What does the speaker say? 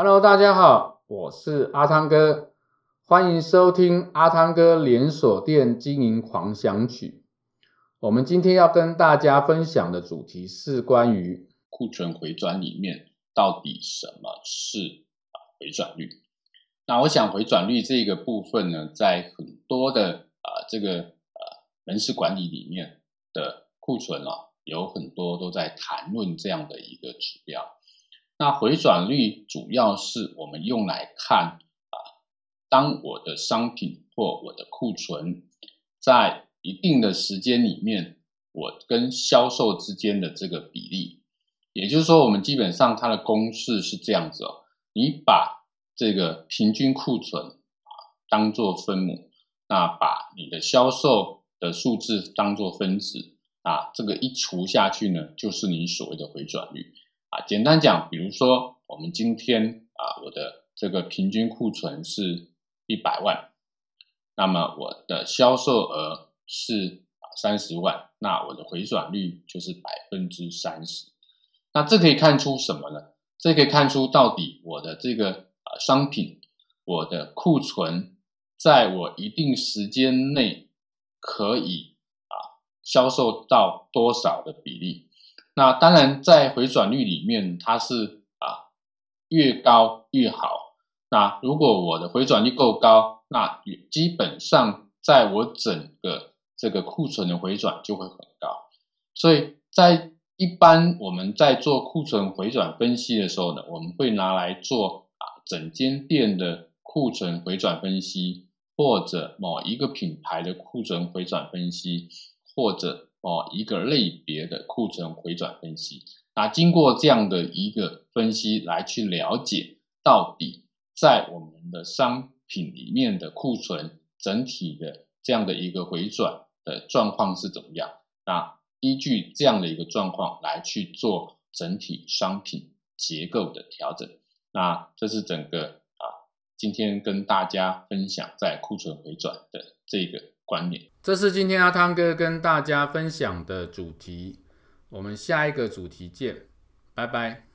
Hello，大家好，我是阿汤哥，欢迎收听阿汤哥连锁店经营狂想曲。我们今天要跟大家分享的主题是关于库存回转里面到底什么是啊回转率。那我想回转率这个部分呢，在很多的啊、这个呃门市管理里面的库存啊，有很多都在谈论这样的一个指标。那回转率主要是我们用来看啊，当我的商品或我的库存在一定的时间里面，我跟销售之间的这个比例，也就是说，我们基本上它的公式是这样子哦，你把这个平均库存啊当做分母，那把你的销售的数字当做分子啊，这个一除下去呢，就是你所谓的回转率。啊，简单讲，比如说我们今天啊，我的这个平均库存是一百万，那么我的销售额是啊三十万，那我的回转率就是百分之三十。那这可以看出什么呢？这可以看出到底我的这个啊商品，我的库存，在我一定时间内可以啊销售到多少的比例。那当然，在回转率里面，它是啊越高越好。那如果我的回转率够高，那基本上在我整个这个库存的回转就会很高。所以在一般我们在做库存回转分析的时候呢，我们会拿来做啊整间店的库存回转分析，或者某一个品牌的库存回转分析，或者。哦，一个类别的库存回转分析，那经过这样的一个分析来去了解，到底在我们的商品里面的库存整体的这样的一个回转的状况是怎么样？那依据这样的一个状况来去做整体商品结构的调整。那这是整个啊，今天跟大家分享在库存回转的这个。观念，这是今天阿汤哥跟大家分享的主题。我们下一个主题见，拜拜。